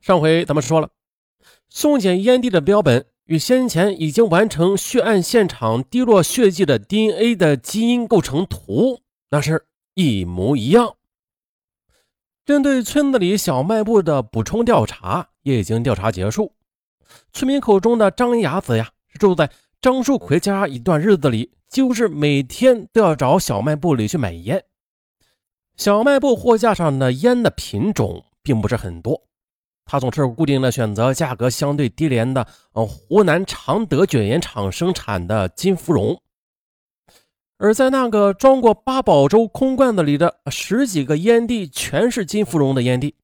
上回咱们说了，送检烟蒂的标本与先前已经完成血案现场滴落血迹的 DNA 的基因构成图，那是一模一样。针对村子里小卖部的补充调查也已经调查结束。村民口中的张牙子呀，是住在张树奎家一段日子里，几乎是每天都要找小卖部里去买烟。小卖部货架上的烟的品种并不是很多，他总是固定的选择价格相对低廉的，呃，湖南常德卷烟厂生产的金芙蓉。而在那个装过八宝粥空罐子里的十几个烟蒂全是金芙蓉的烟蒂，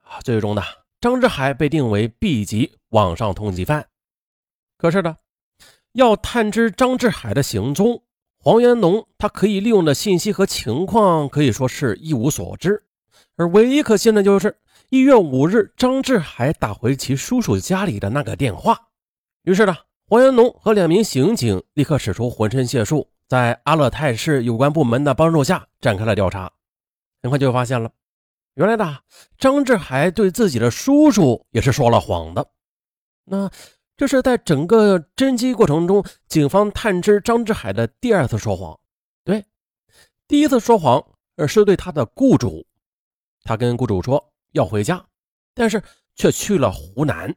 啊，最终呢，张志海被定为 B 级网上通缉犯。可是呢，要探知张志海的行踪，黄元农他可以利用的信息和情况可以说是一无所知。而唯一可信的就是一月五日张志海打回其叔叔家里的那个电话。于是呢，黄元龙和两名刑警立刻使出浑身解数。在阿勒泰市有关部门的帮助下，展开了调查。很快就发现了，原来的张志海对自己的叔叔也是说了谎的。那这是在整个侦缉过程中，警方探知张志海的第二次说谎。对，第一次说谎是对他的雇主，他跟雇主说要回家，但是却去了湖南。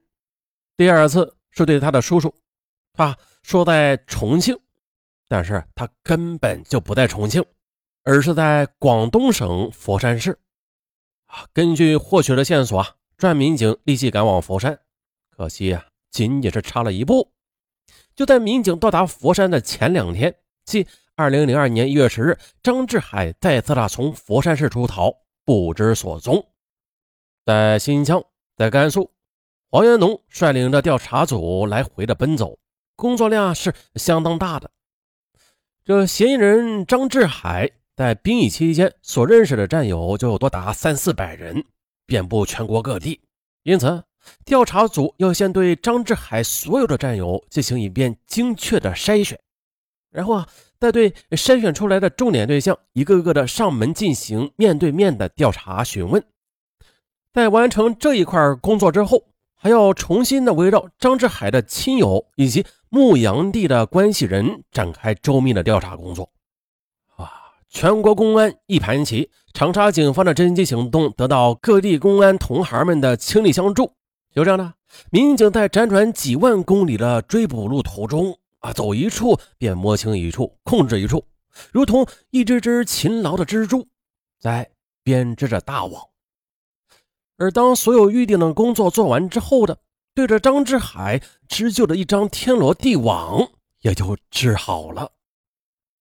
第二次是对他的叔叔，啊说在重庆。但是他根本就不在重庆，而是在广东省佛山市。啊，根据获取的线索啊，专案民警立即赶往佛山。可惜呀，仅仅是差了一步。就在民警到达佛山的前两天，即二零零二年一月十日，张志海再次的从佛山市出逃，不知所踪。在新疆，在甘肃，黄元农率领着调查组来回的奔走，工作量是相当大的。这嫌疑人张志海在兵役期间所认识的战友就多达三四百人，遍布全国各地。因此，调查组要先对张志海所有的战友进行一遍精确的筛选，然后啊，再对筛选出来的重点对象一个个的上门进行面对面的调查询问。在完成这一块工作之后，还要重新的围绕张志海的亲友以及。牧羊地的关系人展开周密的调查工作，啊！全国公安一盘棋，长沙警方的侦缉行动得到各地公安同行们的倾力相助。就这样呢，民警在辗转几万公里的追捕路途中，啊，走一处便摸清一处，控制一处，如同一只只勤劳的蜘蛛，在编织着大网。而当所有预定的工作做完之后的。对着张志海织就的一张天罗地网也就织好了。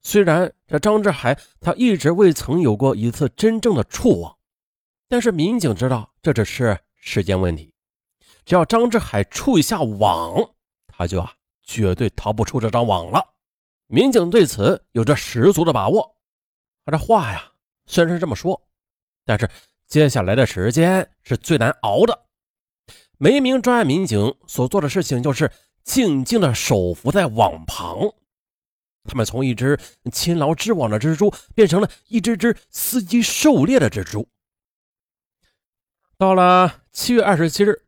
虽然这张志海他一直未曾有过一次真正的触网，但是民警知道这只是时间问题。只要张志海触一下网，他就啊绝对逃不出这张网了。民警对此有着十足的把握。他这话呀虽然是这么说，但是接下来的时间是最难熬的。每一名专案民警所做的事情，就是静静的守伏在网旁。他们从一只勤劳织网的蜘蛛，变成了一只只伺机狩猎的蜘蛛。到了七月二十七日，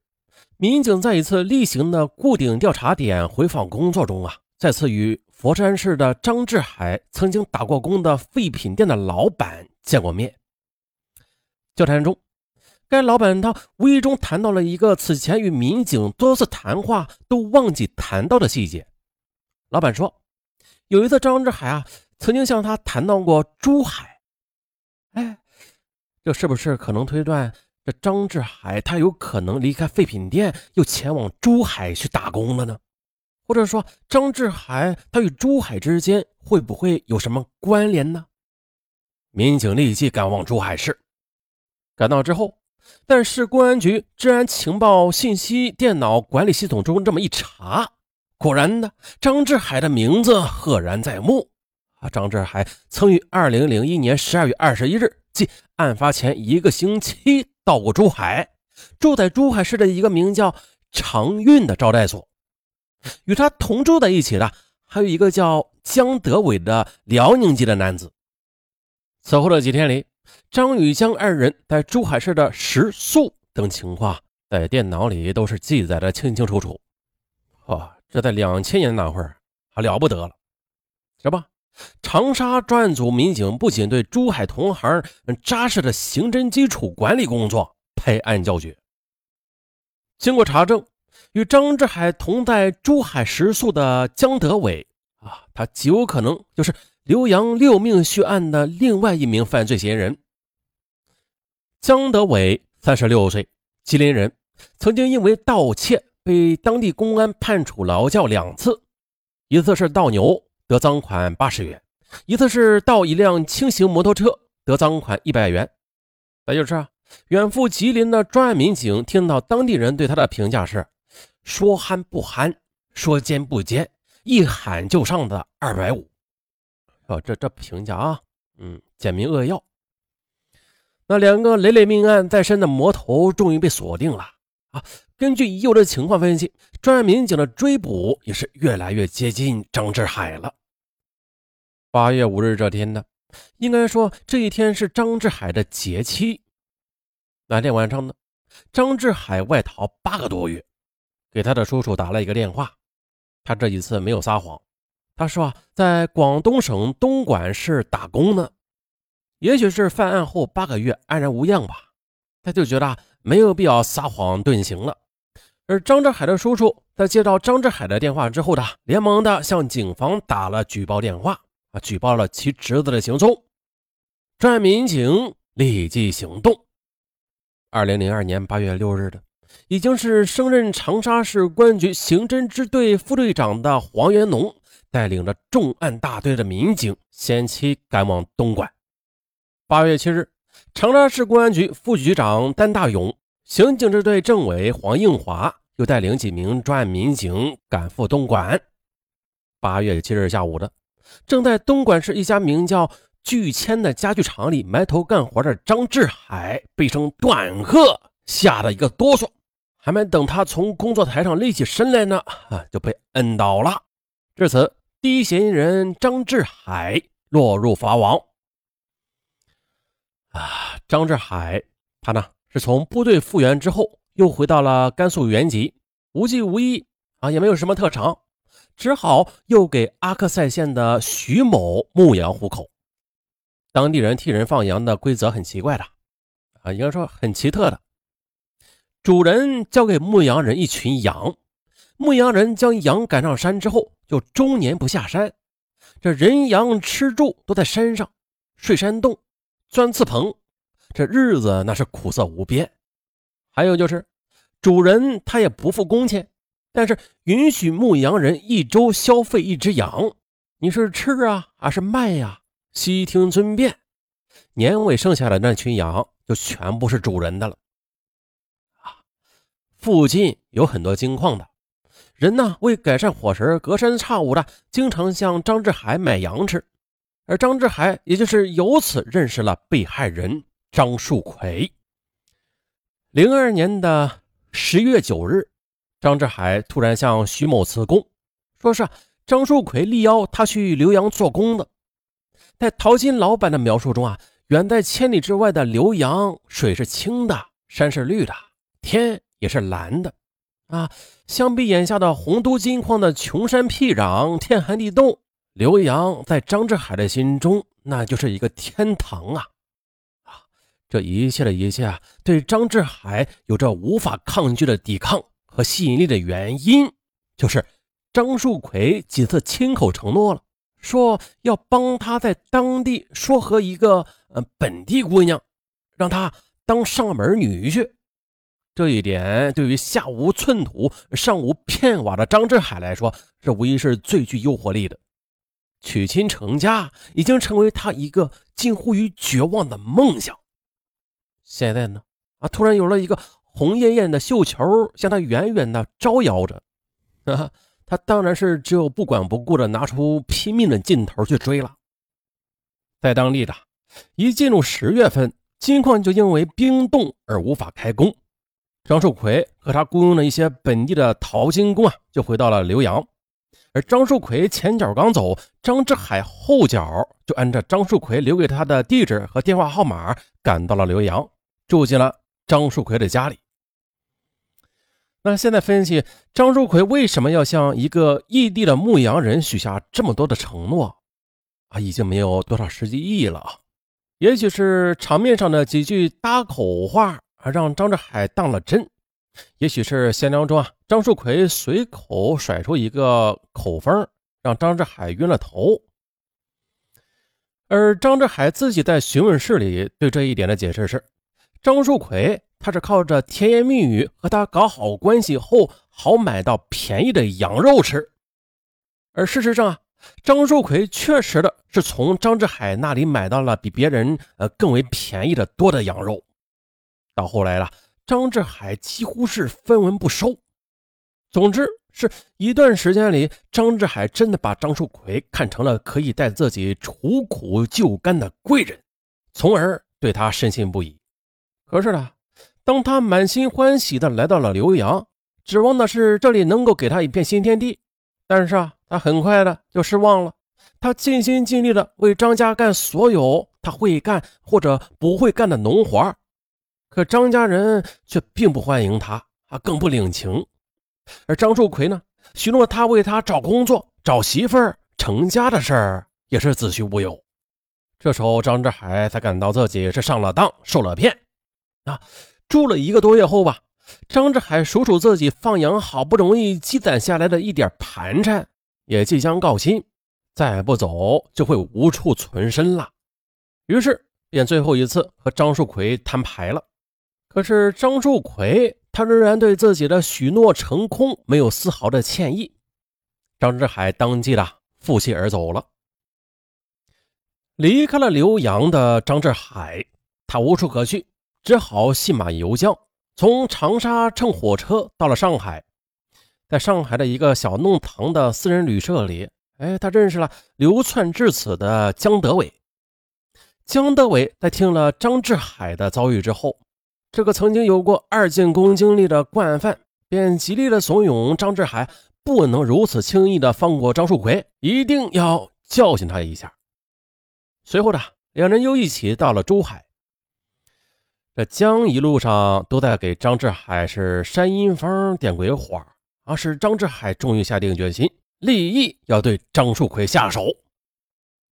民警在一次例行的固定调查点回访工作中啊，再次与佛山市的张志海曾经打过工的废品店的老板见过面。交谈中。该老板他无意中谈到了一个此前与民警多次谈话都忘记谈到的细节。老板说，有一次张志海啊曾经向他谈到过珠海。哎，这是不是可能推断这张志海他有可能离开废品店，又前往珠海去打工了呢？或者说，张志海他与珠海之间会不会有什么关联呢？民警立即赶往珠海市，赶到之后。但是公安局治安情报信息电脑管理系统中这么一查，果然呢，张志海的名字赫然在目。啊，张志海曾于二零零一年十二月二十一日，即案发前一个星期到过珠海，住在珠海市的一个名叫长运的招待所。与他同住在一起的还有一个叫江德伟的辽宁籍的男子。此后的几天里。张宇江二人在珠海市的食宿等情况在电脑里都是记载的清清楚楚。哇，这在两千年那会儿还了不得了，是吧？长沙专案组民警不仅对珠海同行扎实的刑侦基础管理工作拍案叫绝。经过查证，与张志海同在珠海食宿的江德伟啊，他极有可能就是刘洋六命血案的另外一名犯罪嫌疑人。江德伟三十六岁，吉林人，曾经因为盗窃被当地公安判处劳教两次，一次是盗牛。得赃款八十元，一次是盗一辆轻型摩托车，得赃款一百元。再就是啊，远赴吉林的专案民警听到当地人对他的评价是：说憨不憨，说奸不奸，一喊就上的二百五。哦，这这评价啊，嗯，简明扼要。那两个累累命案在身的魔头终于被锁定了啊！根据已有的情况分析，专案民警的追捕也是越来越接近张志海了。八月五日这天呢，应该说这一天是张志海的节期。那天晚上呢，张志海外逃八个多月，给他的叔叔打了一个电话。他这一次没有撒谎，他说啊，在广东省东莞市打工呢。也许是犯案后八个月安然无恙吧，他就觉得没有必要撒谎遁形了。而张志海的叔叔在接到张志海的电话之后呢，连忙的向警方打了举报电话。啊！举报了其侄子的行踪，专案民警立即行动。二零零二年八月六日的，已经是升任长沙市公安局刑侦支队副队长的黄元龙，带领着重案大队的民警，先期赶往东莞。八月七日，长沙市公安局副局长单大勇、刑警支队政委黄应华又带领几名专案民警赶赴东莞。八月七日下午的。正在东莞市一家名叫“巨谦”的家具厂里埋头干活的张志海，被声断喝吓得一个哆嗦，还没等他从工作台上立起身来呢，啊，就被摁倒了。至此，第一嫌疑人张志海落入法网。啊，张志海，他呢是从部队复员之后，又回到了甘肃原籍，无技无艺啊，也没有什么特长。只好又给阿克塞县的徐某牧羊户口。当地人替人放羊的规则很奇怪的，啊，应该说很奇特的。主人交给牧羊人一群羊，牧羊人将羊赶上山之后，就终年不下山。这人羊吃住都在山上，睡山洞，钻刺棚，这日子那是苦涩无边。还有就是，主人他也不付工钱。但是允许牧羊人一周消费一只羊，你是吃啊还是卖呀？悉听尊便。年尾剩下的那群羊就全部是主人的了。啊，附近有很多金矿的人呢，为改善伙食，隔三差五的经常向张志海买羊吃，而张志海也就是由此认识了被害人张树奎。零二年的十月九日。张志海突然向徐某辞工，说是张树奎力邀他去浏阳做工的。在淘金老板的描述中啊，远在千里之外的浏阳，水是清的，山是绿的，天也是蓝的，啊，相比眼下的洪都金矿的穷山僻壤、天寒地冻，刘阳在张志海的心中那就是一个天堂啊！啊，这一切的一切啊，对张志海有着无法抗拒的抵抗。和吸引力的原因，就是张树奎几次亲口承诺了，说要帮他在当地说和一个呃本地姑娘，让他当上门女婿。这一点对于下无寸土、上无片瓦的张志海来说，这无疑是最具诱惑力的。娶亲成家已经成为他一个近乎于绝望的梦想。现在呢，啊，突然有了一个。红艳艳的绣球向他远远的招摇着，啊，他当然是只有不管不顾的拿出拼命的劲头去追了。在当地的，一进入十月份，金矿就因为冰冻而无法开工。张树奎和他雇佣的一些本地的淘金工啊，就回到了浏阳。而张树奎前脚刚走，张志海后脚就按照张树奎留给他的地址和电话号码赶到了浏阳，住进了张树奎的家里。那现在分析张树奎为什么要向一个异地的牧羊人许下这么多的承诺啊，已经没有多少实际意义了。也许是场面上的几句搭口话啊，让张志海当了真；也许是闲聊中啊，张树奎随口甩出一个口风，让张志海晕了头。而张志海自己在询问室里对这一点的解释是：张树奎。他是靠着甜言蜜语和他搞好关系后，好买到便宜的羊肉吃。而事实上啊，张树奎确实的是从张志海那里买到了比别人呃更为便宜的多的羊肉。到后来了，张志海几乎是分文不收。总之是一段时间里，张志海真的把张树奎看成了可以带自己除苦救甘的贵人，从而对他深信不疑。可是呢？当他满心欢喜的来到了浏阳，指望的是这里能够给他一片新天地，但是啊，他很快的就失望了。他尽心尽力的为张家干所有他会干或者不会干的农活，可张家人却并不欢迎他，啊，更不领情。而张树奎呢，许诺他为他找工作、找媳妇儿、成家的事儿也是子虚乌有。这时候，张志海才感到自己是上了当，受了骗，啊。住了一个多月后吧，张志海数数自己放羊好不容易积攒下来的一点盘缠，也即将告罄，再不走就会无处存身了。于是便最后一次和张树奎摊牌了。可是张树奎他仍然对自己的许诺成空没有丝毫的歉意。张志海当即的负气而走了。离开了浏阳的张志海，他无处可去。只好信马由缰，从长沙乘火车到了上海，在上海的一个小弄堂的私人旅社里，哎，他认识了流窜至此的江德伟。江德伟在听了张志海的遭遇之后，这个曾经有过二进宫经历的惯犯，便极力的怂恿张志海不能如此轻易的放过张树奎，一定要教训他一下。随后呢，两人又一起到了珠海。这江一路上都在给张志海是山阴风点鬼火，啊，使张志海终于下定决心，立意要对张树奎下手。